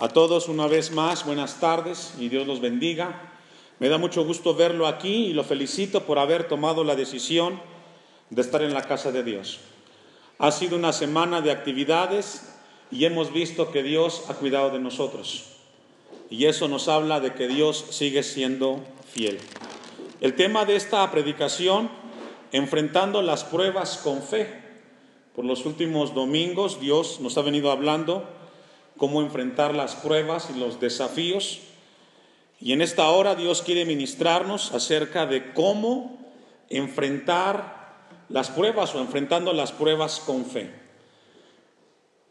A todos una vez más, buenas tardes y Dios los bendiga. Me da mucho gusto verlo aquí y lo felicito por haber tomado la decisión de estar en la casa de Dios. Ha sido una semana de actividades y hemos visto que Dios ha cuidado de nosotros. Y eso nos habla de que Dios sigue siendo fiel. El tema de esta predicación, enfrentando las pruebas con fe. Por los últimos domingos Dios nos ha venido hablando cómo enfrentar las pruebas y los desafíos. Y en esta hora Dios quiere ministrarnos acerca de cómo enfrentar las pruebas o enfrentando las pruebas con fe.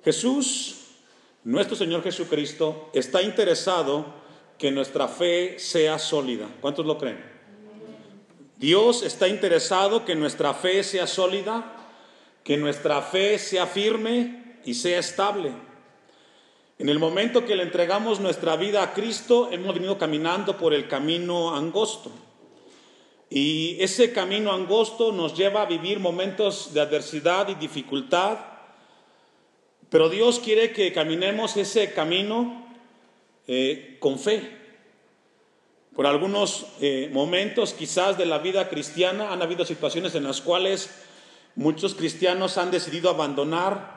Jesús, nuestro Señor Jesucristo, está interesado que nuestra fe sea sólida. ¿Cuántos lo creen? Dios está interesado que nuestra fe sea sólida, que nuestra fe sea firme y sea estable. En el momento que le entregamos nuestra vida a Cristo, hemos venido caminando por el camino angosto. Y ese camino angosto nos lleva a vivir momentos de adversidad y dificultad. Pero Dios quiere que caminemos ese camino eh, con fe. Por algunos eh, momentos quizás de la vida cristiana han habido situaciones en las cuales muchos cristianos han decidido abandonar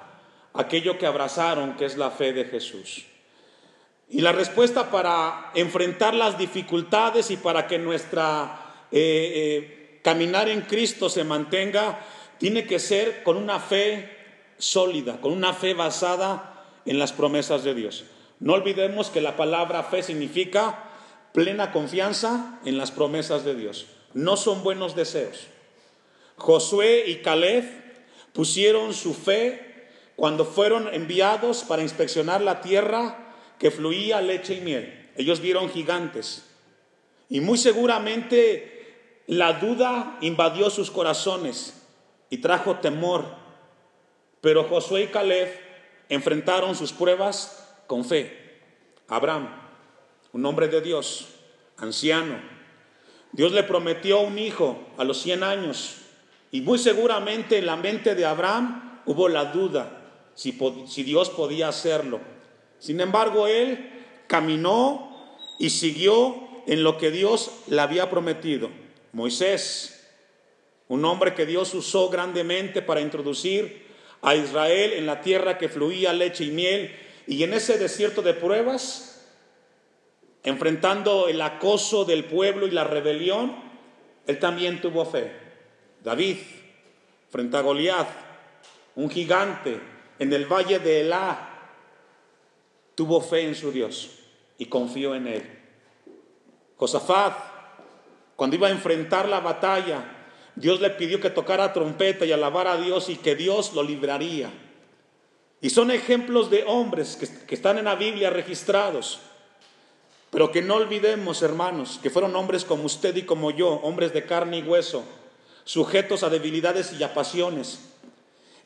aquello que abrazaron, que es la fe de Jesús. Y la respuesta para enfrentar las dificultades y para que nuestra eh, eh, caminar en Cristo se mantenga, tiene que ser con una fe sólida, con una fe basada en las promesas de Dios. No olvidemos que la palabra fe significa plena confianza en las promesas de Dios. No son buenos deseos. Josué y Caleb pusieron su fe cuando fueron enviados para inspeccionar la tierra que fluía leche y miel. Ellos vieron gigantes y muy seguramente la duda invadió sus corazones y trajo temor. Pero Josué y Caleb enfrentaron sus pruebas con fe. Abraham, un hombre de Dios, anciano. Dios le prometió un hijo a los 100 años y muy seguramente en la mente de Abraham hubo la duda si, Dios podía hacerlo. Sin embargo, él caminó y siguió en lo que Dios le había prometido. Moisés, un hombre que Dios usó grandemente para introducir a Israel en la tierra que fluía leche y miel, y en ese desierto de pruebas, enfrentando el acoso del pueblo y la rebelión, él también tuvo fe. David, frente a Goliat, un gigante, en el valle de Elá, tuvo fe en su Dios y confió en él. Josafat, cuando iba a enfrentar la batalla, Dios le pidió que tocara trompeta y alabara a Dios y que Dios lo libraría. Y son ejemplos de hombres que, que están en la Biblia registrados. Pero que no olvidemos, hermanos, que fueron hombres como usted y como yo, hombres de carne y hueso, sujetos a debilidades y a pasiones,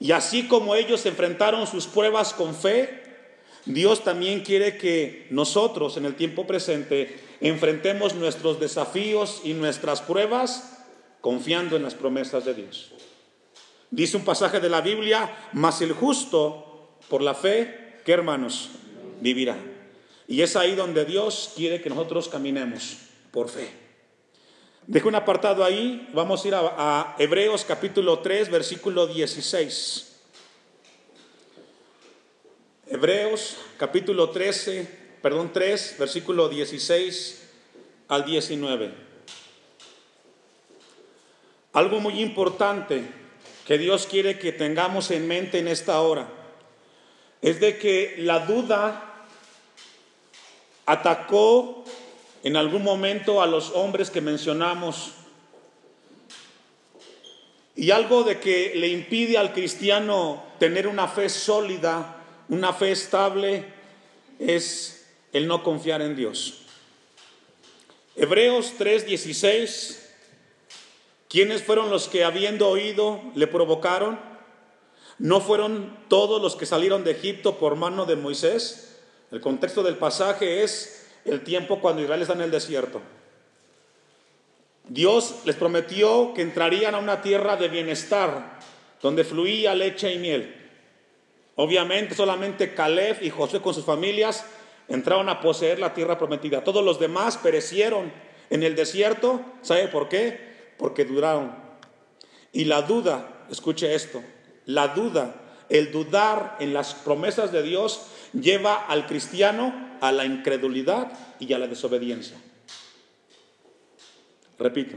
y así como ellos enfrentaron sus pruebas con fe, Dios también quiere que nosotros en el tiempo presente enfrentemos nuestros desafíos y nuestras pruebas confiando en las promesas de Dios. Dice un pasaje de la Biblia, mas el justo por la fe, ¿qué hermanos? Vivirá. Y es ahí donde Dios quiere que nosotros caminemos, por fe. Dejo un apartado ahí, vamos a ir a, Hebreos capítulo 3, versículo 16. Hebreos capítulo 13, perdón, 3, versículo 16 al 19. Algo muy importante que Dios quiere que tengamos en mente en esta hora es de que la duda atacó en algún momento a los hombres que mencionamos. Y algo de que le impide al cristiano tener una fe sólida, una fe estable, es el no confiar en Dios. Hebreos 3:16, ¿quiénes fueron los que habiendo oído le provocaron? ¿No fueron todos los que salieron de Egipto por mano de Moisés? El contexto del pasaje es el tiempo cuando Israel está en el desierto. Dios les prometió que entrarían a una tierra de bienestar, donde fluía leche y miel. Obviamente solamente Caleb y José con sus familias entraron a poseer la tierra prometida. Todos los demás perecieron en el desierto. ¿Sabe por qué? Porque duraron. Y la duda, escuche esto, la duda, el dudar en las promesas de Dios lleva al cristiano a la incredulidad y a la desobediencia. Repito,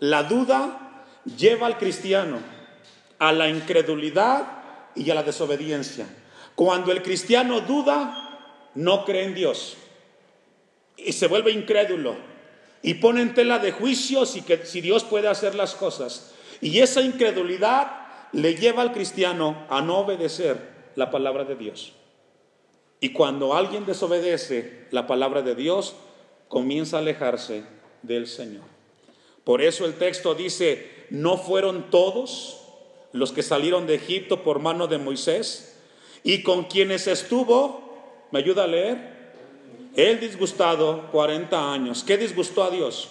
la duda lleva al cristiano a la incredulidad y a la desobediencia. Cuando el cristiano duda, no cree en Dios y se vuelve incrédulo y pone en tela de juicio si, que, si Dios puede hacer las cosas. Y esa incredulidad le lleva al cristiano a no obedecer la palabra de Dios. Y cuando alguien desobedece la palabra de Dios, comienza a alejarse del Señor. Por eso el texto dice, no fueron todos los que salieron de Egipto por mano de Moisés, y con quienes estuvo, ¿me ayuda a leer? El disgustado 40 años. ¿Qué disgustó a Dios?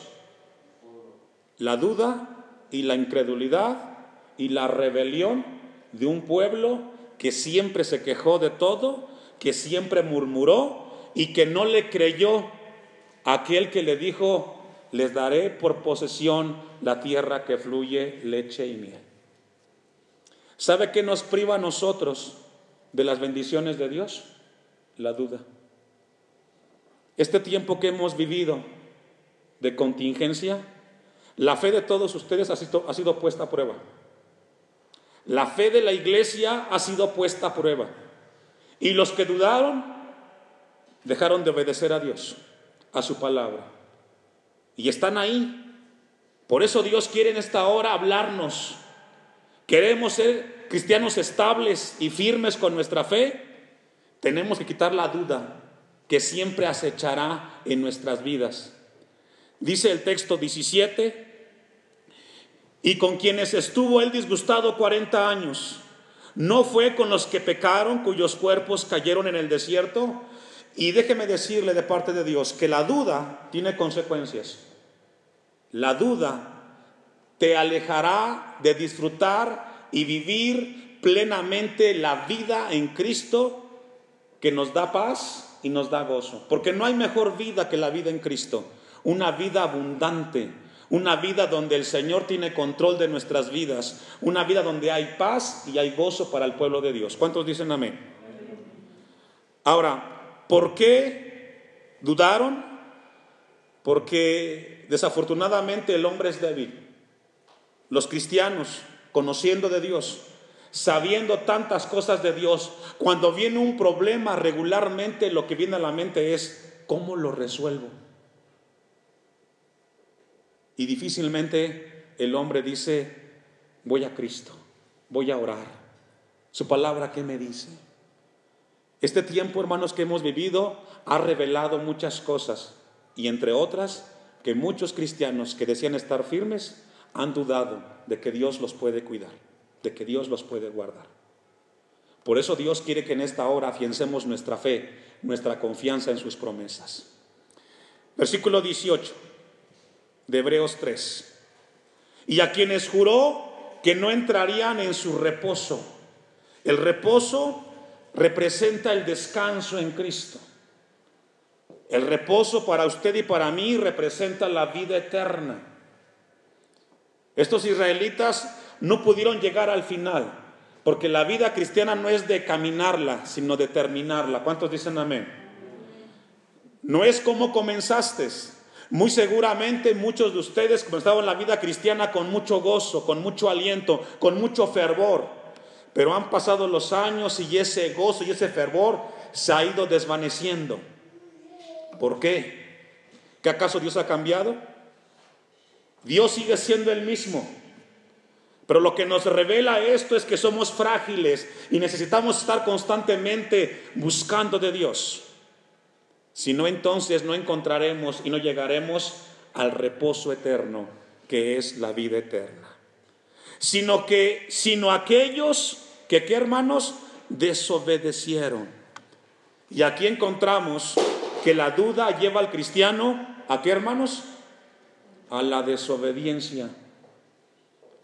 La duda y la incredulidad y la rebelión de un pueblo que siempre se quejó de todo, que siempre murmuró y que no le creyó aquel que le dijo, les daré por posesión la tierra que fluye leche y miel. ¿Sabe qué nos priva a nosotros de las bendiciones de Dios? La duda. Este tiempo que hemos vivido de contingencia, la fe de todos ustedes ha sido, ha sido puesta a prueba. La fe de la iglesia ha sido puesta a prueba. Y los que dudaron dejaron de obedecer a Dios, a su palabra. Y están ahí. Por eso Dios quiere en esta hora hablarnos queremos ser cristianos estables y firmes con nuestra fe, tenemos que quitar la duda que siempre acechará en nuestras vidas. Dice el texto 17, y con quienes estuvo él disgustado 40 años, no fue con los que pecaron, cuyos cuerpos cayeron en el desierto. Y déjeme decirle de parte de Dios que la duda tiene consecuencias. La duda te alejará de disfrutar y vivir plenamente la vida en Cristo que nos da paz y nos da gozo. Porque no hay mejor vida que la vida en Cristo. Una vida abundante, una vida donde el Señor tiene control de nuestras vidas, una vida donde hay paz y hay gozo para el pueblo de Dios. ¿Cuántos dicen amén? Ahora, ¿por qué dudaron? Porque desafortunadamente el hombre es débil. Los cristianos, conociendo de Dios, sabiendo tantas cosas de Dios, cuando viene un problema regularmente lo que viene a la mente es, ¿cómo lo resuelvo? Y difícilmente el hombre dice, voy a Cristo, voy a orar. Su palabra, ¿qué me dice? Este tiempo, hermanos, que hemos vivido ha revelado muchas cosas y entre otras que muchos cristianos que decían estar firmes han dudado de que Dios los puede cuidar, de que Dios los puede guardar. Por eso Dios quiere que en esta hora afiancemos nuestra fe, nuestra confianza en sus promesas. Versículo 18 de Hebreos 3. Y a quienes juró que no entrarían en su reposo. El reposo representa el descanso en Cristo. El reposo para usted y para mí representa la vida eterna. Estos israelitas no pudieron llegar al final, porque la vida cristiana no es de caminarla, sino de terminarla. ¿Cuántos dicen amén? No es como comenzaste. Muy seguramente muchos de ustedes comenzaron la vida cristiana con mucho gozo, con mucho aliento, con mucho fervor, pero han pasado los años y ese gozo y ese fervor se ha ido desvaneciendo. ¿Por qué? ¿Que acaso Dios ha cambiado? Dios sigue siendo el mismo. Pero lo que nos revela esto es que somos frágiles y necesitamos estar constantemente buscando de Dios. Si no, entonces no encontraremos y no llegaremos al reposo eterno, que es la vida eterna. Sino que, sino aquellos que, ¿qué hermanos? Desobedecieron. Y aquí encontramos que la duda lleva al cristiano, ¿a qué hermanos? a la desobediencia.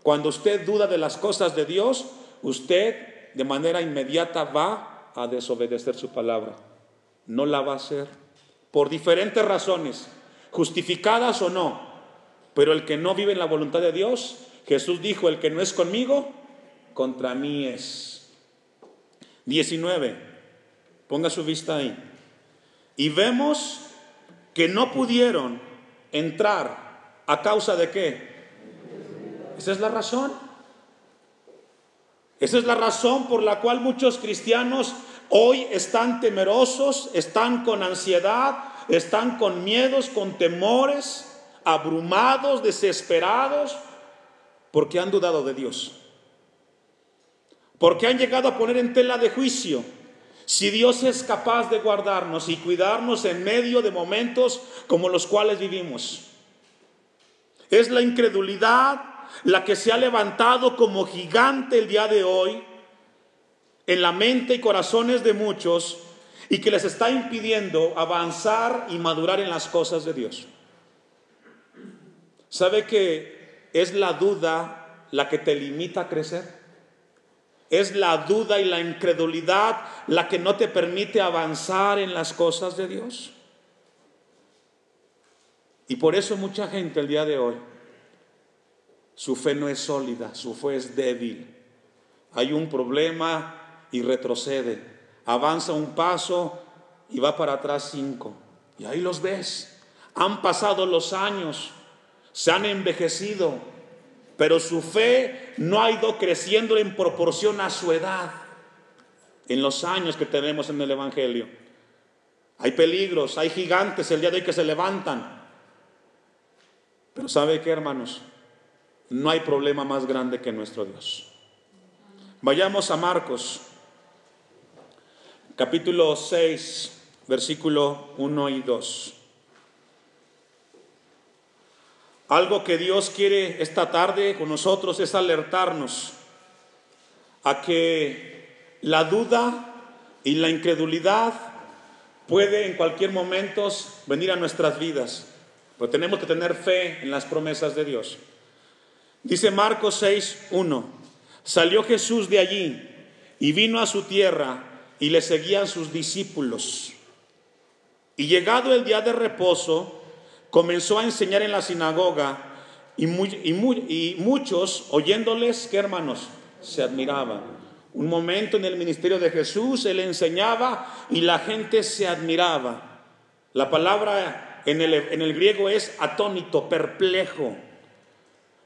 Cuando usted duda de las cosas de Dios, usted de manera inmediata va a desobedecer su palabra. no la va a hacer. Por diferentes razones, justificadas o no. Pero el que no vive en la voluntad de Dios, Jesús dijo, el que no es conmigo, contra mí es. 19. Ponga su vista ahí. Y vemos que no pudieron entrar a causa de qué? Esa es la razón. Esa es la razón por la cual muchos cristianos hoy están temerosos, están con ansiedad, están con miedos, con temores, abrumados, desesperados, porque han dudado de Dios. Porque han llegado a poner en tela de juicio si Dios es capaz de guardarnos y cuidarnos en medio de momentos como los cuales vivimos. Es la incredulidad la que se ha levantado como gigante el día de hoy en la mente y corazones de muchos y que les está impidiendo avanzar y madurar en las cosas de Dios. ¿Sabe que es la duda la que te limita a crecer? Es la duda y la incredulidad la que no te permite avanzar en las cosas de Dios. Y por eso mucha gente el día de hoy, su fe no es sólida, su fe es débil. Hay un problema y retrocede. Avanza un paso y va para atrás cinco. Y ahí los ves. Han pasado los años, se han envejecido, pero su fe no ha ido creciendo en proporción a su edad en los años que tenemos en el Evangelio. Hay peligros, hay gigantes el día de hoy que se levantan. Pero ¿sabe qué, hermanos? No hay problema más grande que nuestro Dios. Vayamos a Marcos capítulo 6, versículo 1 y 2. Algo que Dios quiere esta tarde con nosotros es alertarnos a que la duda y la incredulidad puede en cualquier momento venir a nuestras vidas, pero tenemos que tener fe en las promesas de Dios. Dice Marcos 6, 1, salió Jesús de allí y vino a su tierra y le seguían sus discípulos. Y llegado el día de reposo, comenzó a enseñar en la sinagoga y, y, muchos oyéndoles, ¿qué hermanos? Se admiraban. Un momento en el ministerio de Jesús, él enseñaba y la gente se admiraba. La palabra en el, en el griego es atónito, perplejo.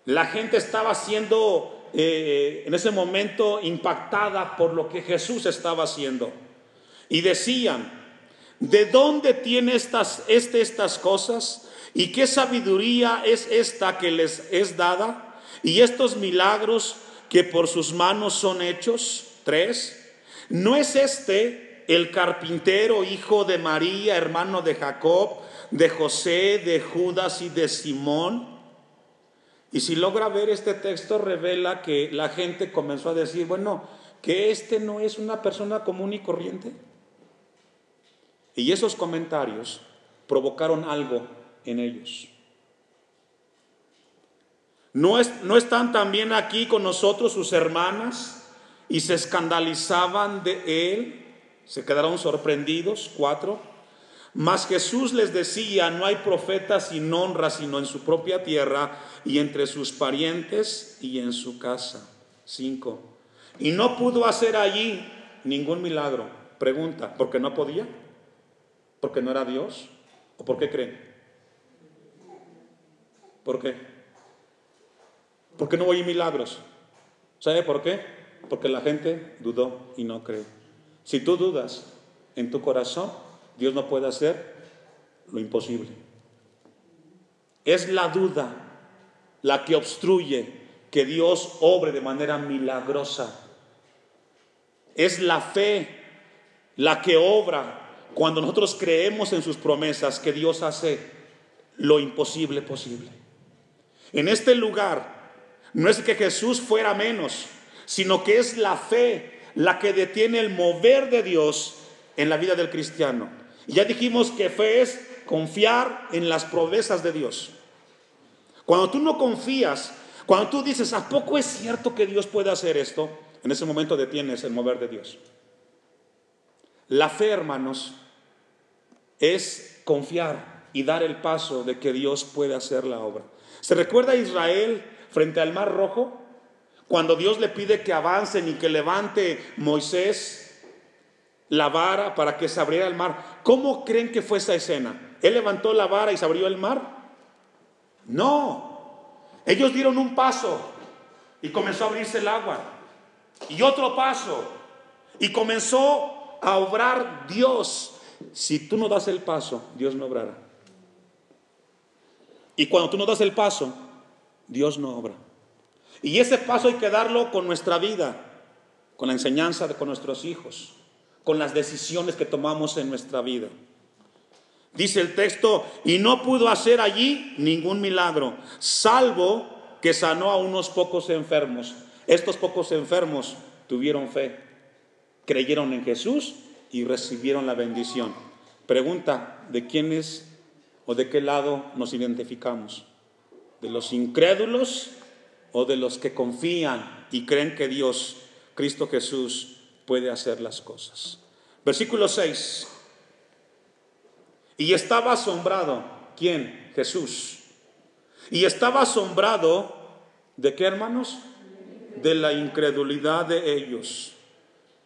La gente estaba siendo eh, en ese momento impactada por lo que Jesús estaba haciendo. Y decían, ¿de dónde tiene estas, este, estas cosas? ¿Y qué sabiduría es esta que les es dada? ¿Y estos milagros que por sus manos son hechos? Tres. ¿No es este el carpintero, hijo de María, hermano de Jacob, de José, de Judas y de Simón? Y si logra ver este texto, revela que la gente comenzó a decir, bueno, que este no es una persona común y corriente. Y esos comentarios provocaron algo en ellos. ¿No, es, ¿No están también aquí con nosotros sus hermanas y se escandalizaban de él? Se quedaron sorprendidos, cuatro. Mas Jesús les decía, no hay profeta sin honra sino en su propia tierra y entre sus parientes y en su casa. Cinco. Y no pudo hacer allí ningún milagro. Pregunta, ¿por qué no podía? ¿Porque no era Dios? ¿O por qué creen? ¿Por qué? ¿Por qué no hay milagros? ¿Sabe por qué? Porque la gente dudó y no cree. Si tú dudas en tu corazón, Dios no puede hacer lo imposible. Es la duda la que obstruye que Dios obre de manera milagrosa. Es la fe la que obra cuando nosotros creemos en sus promesas que Dios hace lo imposible posible. En este lugar no es que Jesús fuera menos, sino que es la fe la que detiene el mover de Dios en la vida del cristiano. Ya dijimos que fe es confiar en las promesas de Dios. Cuando tú no confías, cuando tú dices, ¿a poco es cierto que Dios puede hacer esto? En ese momento detienes el mover de Dios. La fe, hermanos, es confiar y dar el paso de que Dios puede hacer la obra. ¿Se recuerda a Israel frente al Mar Rojo? Cuando Dios le pide que avancen y que levante Moisés la vara para que se abriera el mar. ¿Cómo creen que fue esa escena? ¿Él levantó la vara y se abrió el mar? No. Ellos dieron un paso y comenzó a abrirse el agua. Y otro paso. Y comenzó a obrar Dios. Si tú no das el paso, Dios no obrará. Y cuando tú no das el paso, Dios no obra. Y ese paso hay que darlo con nuestra vida, con la enseñanza de, con nuestros hijos, con las decisiones que tomamos en nuestra vida. Dice el texto, y no pudo hacer allí ningún milagro, salvo que sanó a unos pocos enfermos. Estos pocos enfermos tuvieron fe, creyeron en Jesús y recibieron la bendición. Pregunta, ¿de quiénes o de qué lado nos identificamos? ¿De los incrédulos o de los que confían y creen que Dios, Cristo Jesús, puede hacer las cosas? Versículo 6. Y estaba asombrado, ¿quién? Jesús. Y estaba asombrado de qué hermanos? De la incredulidad de ellos.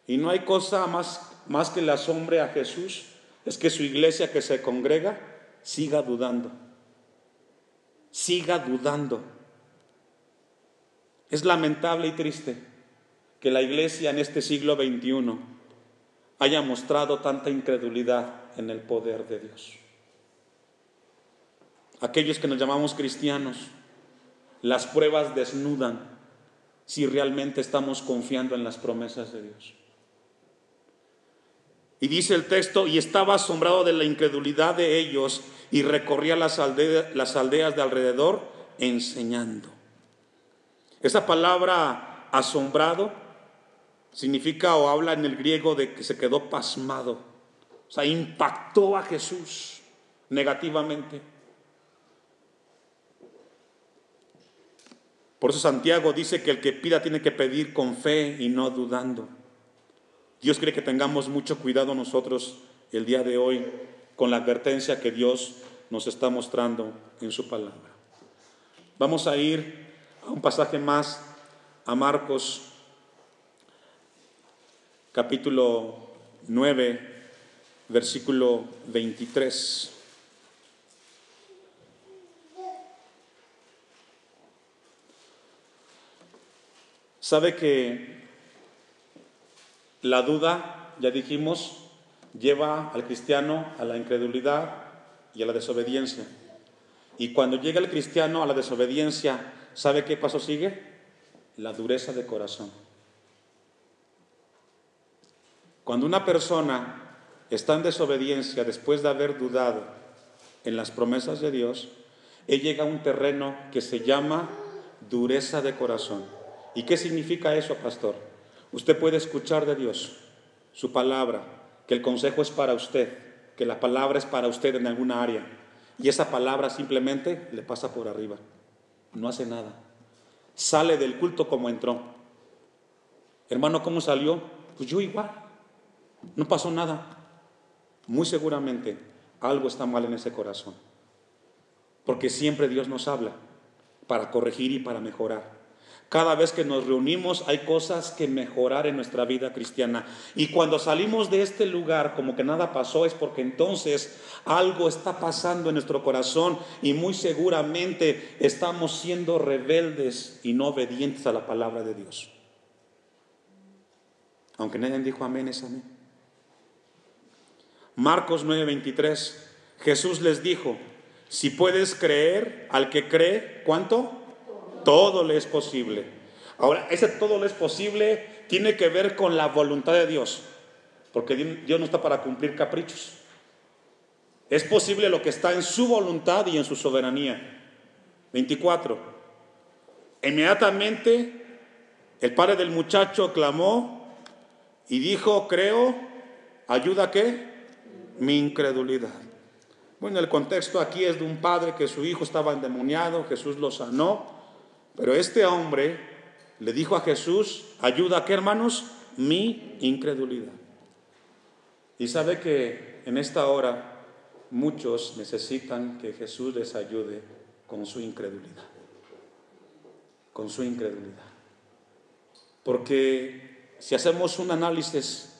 Y no hay cosa más, más que le asombre a Jesús, es que su iglesia que se congrega siga dudando. Siga dudando. Es lamentable y triste que la iglesia en este siglo XXI haya mostrado tanta incredulidad en el poder de Dios. Aquellos que nos llamamos cristianos, las pruebas desnudan si realmente estamos confiando en las promesas de Dios. Y dice el texto, y estaba asombrado de la incredulidad de ellos y recorría las las aldeas de alrededor enseñando. Esa palabra asombrado significa o habla en el griego de que se quedó pasmado o sea, impactó a Jesús negativamente. Por eso Santiago dice que el que pida tiene que pedir con fe y no dudando. Dios quiere que tengamos mucho cuidado nosotros el día de hoy con la advertencia que Dios nos está mostrando en su palabra. Vamos a ir a un pasaje más, a Marcos capítulo 9, versículo 23. Sabe que la duda, ya dijimos, lleva al cristiano a la incredulidad y a la desobediencia. Y cuando llega el cristiano a la desobediencia, ¿sabe qué paso sigue? La dureza de corazón. Cuando una persona está en desobediencia después de haber dudado en las promesas de Dios, él llega a un terreno que se llama dureza de corazón. ¿Y qué significa eso, pastor? Usted puede escuchar de Dios su palabra, que el consejo es para usted, que la palabra es para usted en alguna área, y esa palabra simplemente le pasa por arriba, no hace nada. Sale del culto como entró. Hermano, ¿cómo salió? Pues yo igual, no pasó nada muy seguramente algo está mal en ese corazón. Porque siempre Dios nos habla para corregir y para mejorar. Cada vez que nos reunimos hay cosas que mejorar en nuestra vida cristiana. Y cuando salimos de este lugar como que nada pasó es porque entonces algo está pasando en nuestro corazón y muy seguramente estamos siendo rebeldes y no obedientes a la palabra de Dios. Aunque nadie dijo amén, es amén. Marcos 9:23, Jesús les dijo, si puedes creer al que cree, ¿cuánto? Todo le es posible. Ahora, ese todo le es posible tiene que ver con la voluntad de Dios, porque Dios no está para cumplir caprichos. Es posible lo que está en su voluntad y en su soberanía. 24. Inmediatamente el padre del muchacho clamó y dijo, creo, ayuda qué? Mi incredulidad. Bueno, el contexto aquí es de un padre que su hijo estaba endemoniado, Jesús lo sanó, pero este hombre le dijo a Jesús, ayuda a qué hermanos, mi incredulidad. Y sabe que en esta hora muchos necesitan que Jesús les ayude con su incredulidad. Con su incredulidad. Porque si hacemos un análisis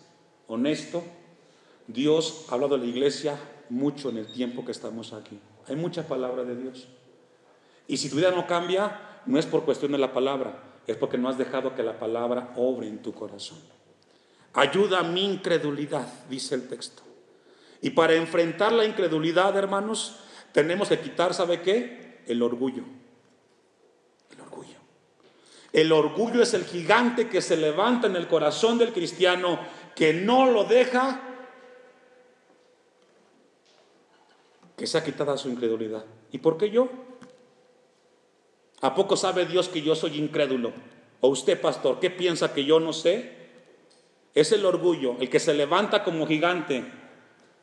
honesto, Dios ha hablado de la iglesia mucho en el tiempo que estamos aquí. Hay mucha palabra de Dios. Y si tu vida no cambia, no es por cuestión de la palabra, es porque no has dejado que la palabra obre en tu corazón. Ayuda a mi incredulidad, dice el texto. Y para enfrentar la incredulidad, hermanos, tenemos que quitar, ¿sabe qué? El orgullo. El orgullo. El orgullo es el gigante que se levanta en el corazón del cristiano que no lo deja que sea quitada su incredulidad. ¿Y por qué yo? ¿A poco sabe Dios que yo soy incrédulo? ¿O usted, pastor, qué piensa que yo no sé? Es el orgullo, el que se levanta como gigante,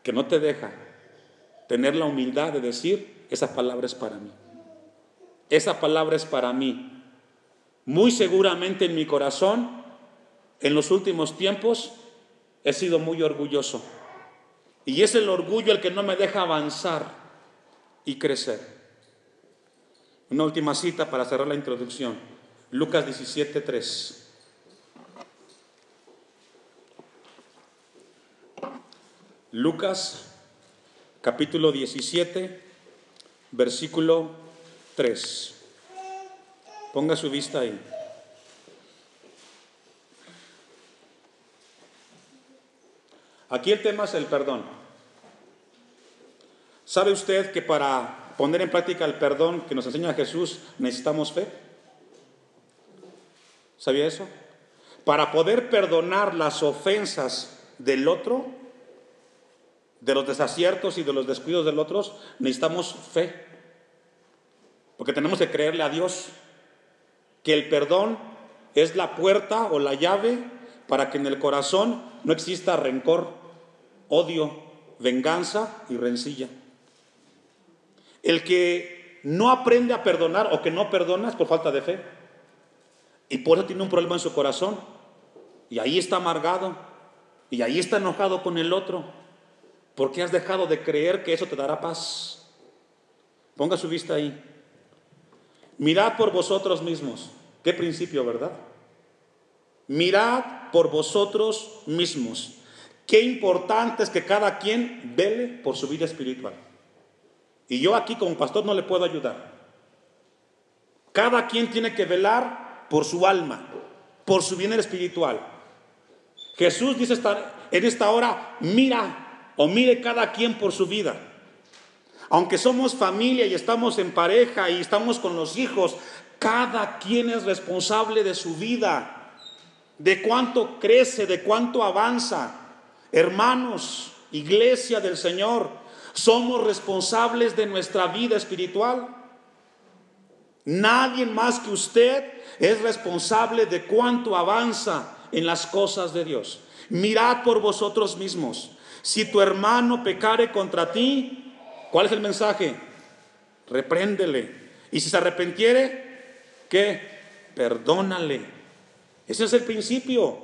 que no te deja tener la humildad de decir, esa palabra es para mí. Esa palabra es para mí. Muy seguramente en mi corazón, en los últimos tiempos, he sido muy orgulloso. Y es el orgullo el que no me deja avanzar y crecer. Una última cita para cerrar la introducción. Lucas 17:3. Lucas capítulo 17, versículo 3. Ponga su vista ahí. Aquí el tema es el perdón. ¿Sabe usted que para poner en práctica el perdón que nos enseña Jesús necesitamos fe? ¿Sabía eso? Para poder perdonar las ofensas del otro, de los desaciertos y de los descuidos del otro, necesitamos fe. Porque tenemos que creerle a Dios que el perdón es la puerta o la llave para que en el corazón no exista rencor, odio, venganza y rencilla. El que no aprende a perdonar o que no perdona es por falta de fe. Y por eso tiene un problema en su corazón. Y ahí está amargado. Y ahí está enojado con el otro. Porque has dejado de creer que eso te dará paz. Ponga su vista ahí. Mirad por vosotros mismos. Qué principio, ¿verdad? Mirad por vosotros mismos Qué importante es que cada quien vele por su vida espiritual. Y yo aquí como pastor no le puedo ayudar. Cada quien tiene que velar por su alma, por su bien espiritual. Jesús dice en esta hora, mira o mire cada quien por su vida. Aunque somos familia y estamos en pareja y estamos con los hijos, cada quien es responsable de su vida, de cuánto crece, de cuánto avanza. Hermanos, iglesia del Señor, somos responsables de nuestra vida espiritual. Nadie más que usted es responsable de cuánto avanza en las cosas de Dios. Mirad por vosotros mismos. Si tu hermano pecare contra ti, ¿cuál es el mensaje? Repréndele. Y si se arrepentiere, ¿qué? Perdónale. Ese es el principio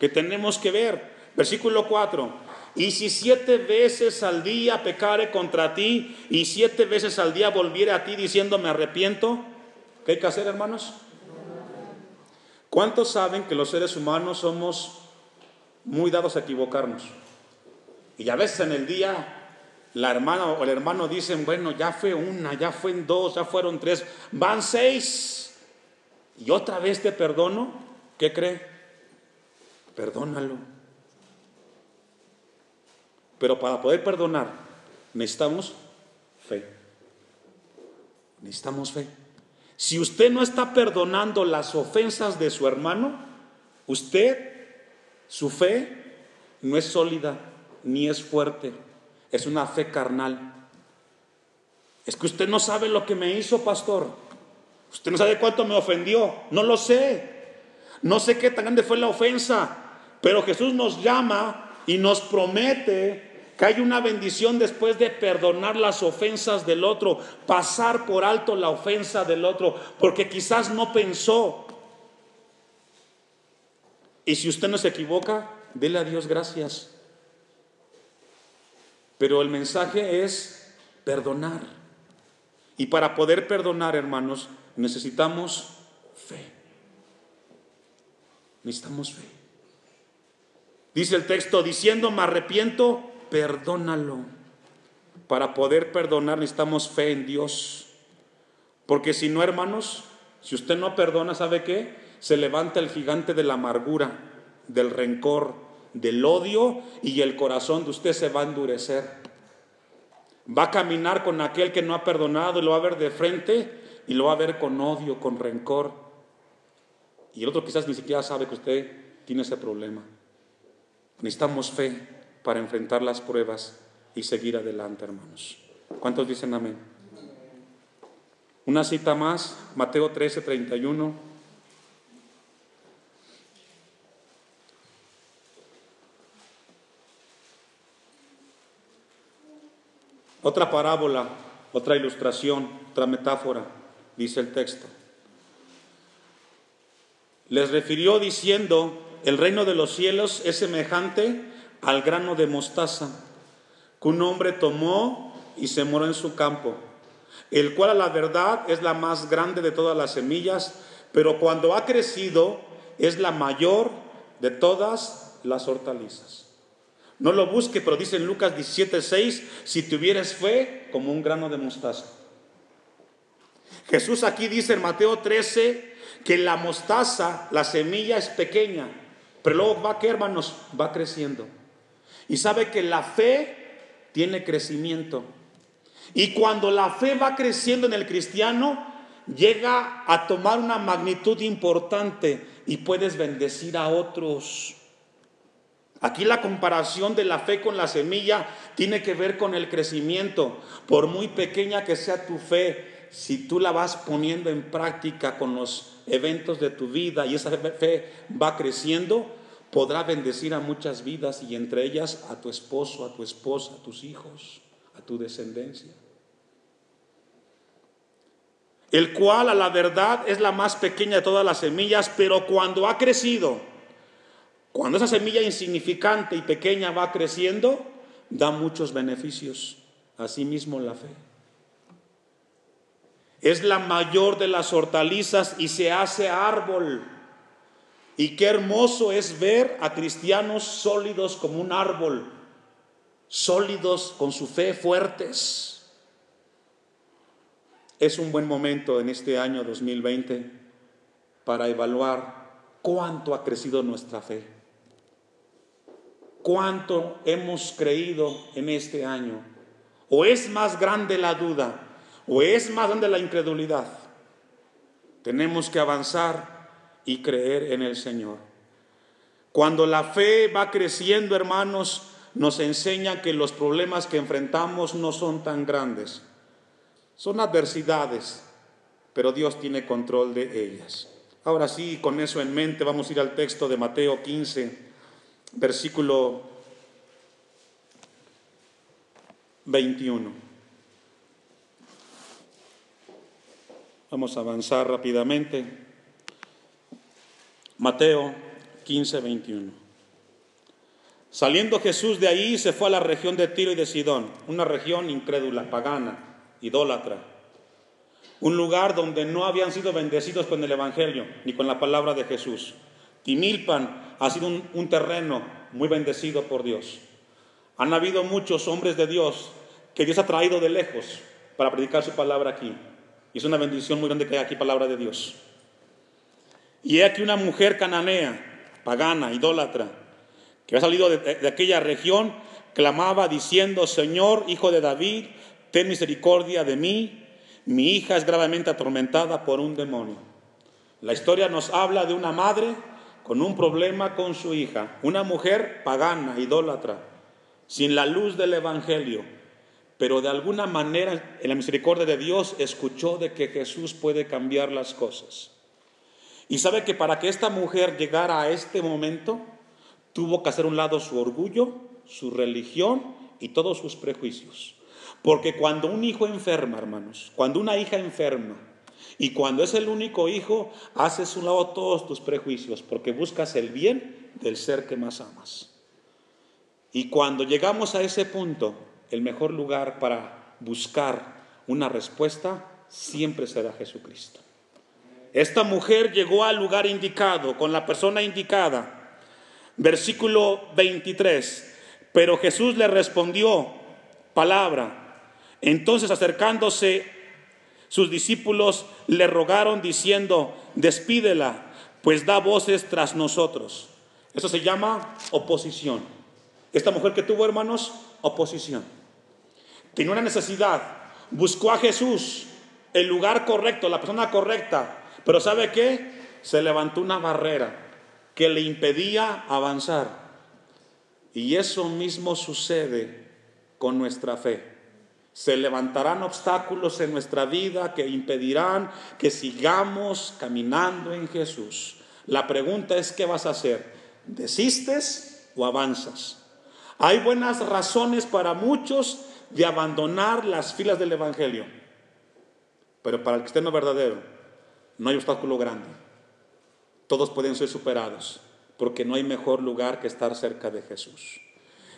que tenemos que ver. Versículo 4. Y si siete veces al día pecare contra ti y siete veces al día volviere a ti diciendo me arrepiento, ¿qué hay que hacer hermanos? ¿Cuántos saben que los seres humanos somos muy dados a equivocarnos? Y a veces en el día la hermana o el hermano dicen, bueno, ya fue una, ya fue en dos, ya fueron tres, van seis. Y otra vez te perdono, ¿qué cree? Perdónalo. Pero para poder perdonar necesitamos fe. Necesitamos fe. Si usted no está perdonando las ofensas de su hermano, usted, su fe no es sólida ni es fuerte. Es una fe carnal. Es que usted no sabe lo que me hizo, pastor. Usted no sabe cuánto me ofendió. No lo sé. No sé qué tan grande fue la ofensa. Pero Jesús nos llama y nos promete que hay una bendición después de perdonar las ofensas del otro, pasar por alto la ofensa del otro, porque quizás no pensó. Y si usted no se equivoca, dele a Dios gracias. Pero el mensaje es perdonar. Y para poder perdonar, hermanos, necesitamos fe. Necesitamos fe. Dice el texto, diciendo, me arrepiento, perdónalo. Para poder perdonar necesitamos fe en Dios. Porque si no, hermanos, si usted no perdona, ¿sabe qué? Se levanta el gigante de la amargura, del rencor, del odio y el corazón de usted se va a endurecer. Va a caminar con aquel que no ha perdonado y lo va a ver de frente y lo va a ver con odio, con rencor. Y el otro quizás ni siquiera sabe que usted tiene ese problema. Necesitamos fe para enfrentar las pruebas y seguir adelante, hermanos. ¿Cuántos dicen amén? Una cita más, Mateo 13, 31. Otra parábola, otra ilustración, otra metáfora, dice el texto. Les refirió diciendo, el reino de los cielos es semejante al grano de mostaza que un hombre tomó y se moró en su campo, el cual a la verdad es la más grande de todas las semillas, pero cuando ha crecido es la mayor de todas las hortalizas. No lo busque, pero dice en Lucas 17:6, si tuvieres fe como un grano de mostaza. Jesús aquí dice en Mateo 13 que la mostaza, la semilla es pequeña, pero luego va que hermanos, va creciendo. Y sabe que la fe tiene crecimiento. Y cuando la fe va creciendo en el cristiano, llega a tomar una magnitud importante y puedes bendecir a otros. Aquí la comparación de la fe con la semilla tiene que ver con el crecimiento. Por muy pequeña que sea tu fe, si tú la vas poniendo en práctica con los eventos de tu vida y esa fe va creciendo, podrá bendecir a muchas vidas y entre ellas a tu esposo, a tu esposa, a tus hijos, a tu descendencia. El cual a la verdad es la más pequeña de todas las semillas, pero cuando ha crecido, cuando esa semilla insignificante y pequeña va creciendo, da muchos beneficios. Asimismo la fe. Es la mayor de las hortalizas y se hace árbol. Y qué hermoso es ver a cristianos sólidos como un árbol, sólidos con su fe, fuertes. Es un buen momento en este año 2020 para evaluar cuánto ha crecido nuestra fe cuánto hemos creído en este año. O es más grande la duda, o es más grande la incredulidad. Tenemos que avanzar y creer en el Señor. Cuando la fe va creciendo, hermanos, nos enseña que los problemas que enfrentamos no son tan grandes. Son adversidades, pero Dios tiene control de ellas. Ahora sí, con eso en mente, vamos a ir al texto de Mateo 15, versículo 21. Vamos a avanzar rápidamente. Mateo 15, 21. Saliendo Jesús de ahí, se fue a la región de Tiro y de Sidón, una región incrédula, pagana, idólatra, un lugar donde no habían sido bendecidos con el Evangelio ni con la palabra de Jesús. Timilpan ha sido un, terreno muy bendecido por Dios. Han habido muchos hombres de Dios que Dios ha traído de lejos para predicar su palabra aquí. Y es una bendición muy grande que hay aquí palabra de Dios. Y he aquí una mujer cananea, pagana, idólatra, que ha salido de, de aquella región, clamaba diciendo, Señor, hijo de David, ten misericordia de mí, mi hija es gravemente atormentada por un demonio. La historia nos habla de una madre con un problema con su hija, una mujer pagana, idólatra, sin la luz del Evangelio, pero de alguna manera en la misericordia de Dios escuchó de que Jesús puede cambiar las cosas. Y sabe que para que esta mujer llegara a este momento, tuvo que hacer un lado su orgullo, su religión y todos sus prejuicios. Porque cuando un hijo enferma, hermanos, cuando una hija enferma, y cuando es el único hijo, haces un lado todos tus prejuicios porque buscas el bien del ser que más amas. Y cuando llegamos a ese punto, el mejor lugar para buscar una respuesta siempre será Jesucristo. Esta mujer llegó al lugar indicado, con la persona indicada. Versículo 23. Pero Jesús le respondió, palabra. Entonces acercándose, sus discípulos le rogaron diciendo, despídela, pues da voces tras nosotros. Eso se llama oposición. Esta mujer que tuvo hermanos, oposición. Tiene una necesidad, buscó a Jesús, el lugar correcto, la persona correcta, pero ¿sabe qué? Se levantó una barrera que le impedía avanzar. Y eso mismo sucede con nuestra fe. Se levantarán obstáculos en nuestra vida que impedirán que sigamos caminando en Jesús. La pregunta es, ¿qué vas a hacer? ¿Desistes o avanzas? Hay buenas razones para muchos de abandonar las filas del Evangelio, pero para el cristiano verdadero no hay obstáculo grande. Todos pueden ser superados, porque no hay mejor lugar que estar cerca de Jesús.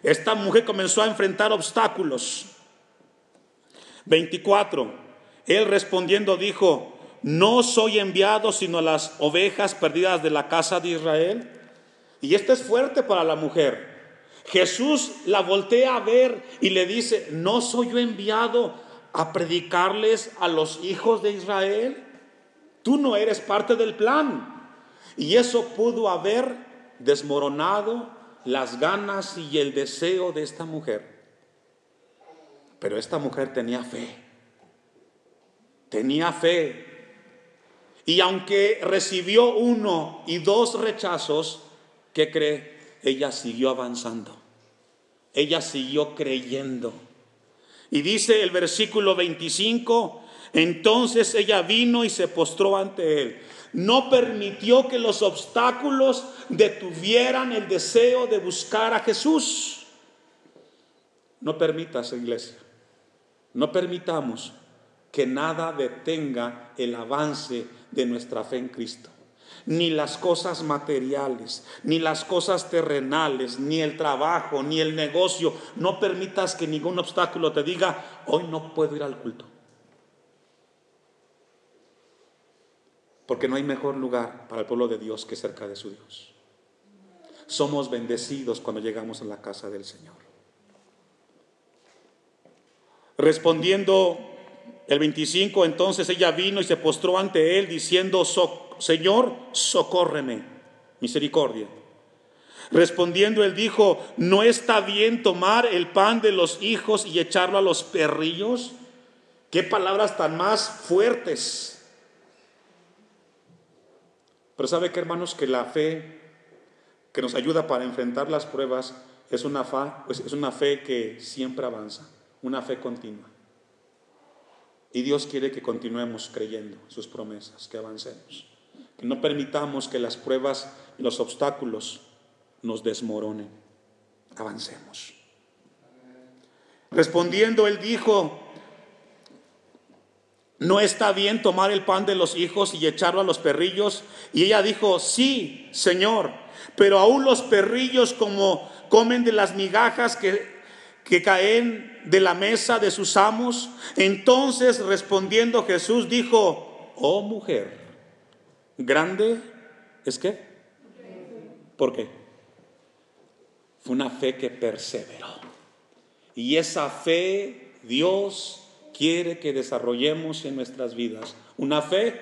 Esta mujer comenzó a enfrentar obstáculos. 24. Él respondiendo dijo, no soy enviado sino a las ovejas perdidas de la casa de Israel. Y esto es fuerte para la mujer. Jesús la voltea a ver y le dice, ¿no soy yo enviado a predicarles a los hijos de Israel? Tú no eres parte del plan. Y eso pudo haber desmoronado las ganas y el deseo de esta mujer. Pero esta mujer tenía fe. Tenía fe. Y aunque recibió uno y dos rechazos, ¿qué cree? Ella siguió avanzando. Ella siguió creyendo. Y dice el versículo 25, entonces ella vino y se postró ante él. No permitió que los obstáculos detuvieran el deseo de buscar a Jesús. No permitas, iglesia, no permitamos que nada detenga el avance de nuestra fe en Cristo. Ni las cosas materiales, ni las cosas terrenales, ni el trabajo, ni el negocio. No permitas que ningún obstáculo te diga, hoy no puedo ir al culto. Porque no hay mejor lugar para el pueblo de Dios que cerca de su Dios. Somos bendecidos cuando llegamos a la casa del Señor. Respondiendo el 25, entonces ella vino y se postró ante él diciendo, Señor, socórreme, misericordia. Respondiendo él dijo, ¿no está bien tomar el pan de los hijos y echarlo a los perrillos? Qué palabras tan más fuertes. Pero sabe que hermanos que la fe que nos ayuda para enfrentar las pruebas es una, pues, es una fe que siempre avanza, una fe continua. Y Dios quiere que continuemos creyendo sus promesas, que avancemos. Que no permitamos que las pruebas y los obstáculos nos desmoronen. Avancemos. Respondiendo, él dijo, no está bien tomar el pan de los hijos y echarlo a los perrillos. Y ella dijo, sí, Señor, pero aún los perrillos como comen de las migajas que que caen de la mesa de sus amos. Entonces respondiendo Jesús dijo, oh mujer, grande es que, ¿por qué? Fue una fe que perseveró. Y esa fe Dios quiere que desarrollemos en nuestras vidas. Una fe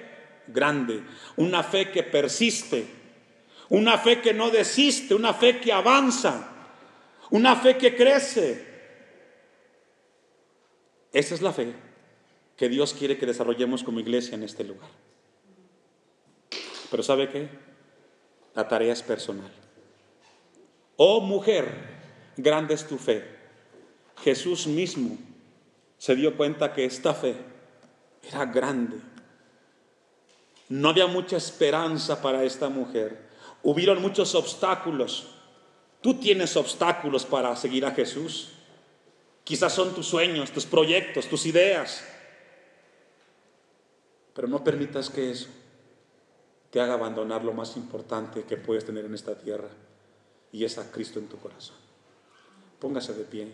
grande, una fe que persiste, una fe que no desiste, una fe que avanza, una fe que crece, esa es la fe que Dios quiere que desarrollemos como iglesia en este lugar. Pero ¿sabe qué? La tarea es personal. Oh mujer, grande es tu fe. Jesús mismo se dio cuenta que esta fe era grande. No había mucha esperanza para esta mujer. Hubieron muchos obstáculos. Tú tienes obstáculos para seguir a Jesús. Quizás son tus sueños, tus proyectos, tus ideas. Pero no permitas que eso te haga abandonar lo más importante que puedes tener en esta tierra y es a Cristo en tu corazón. Póngase de pie.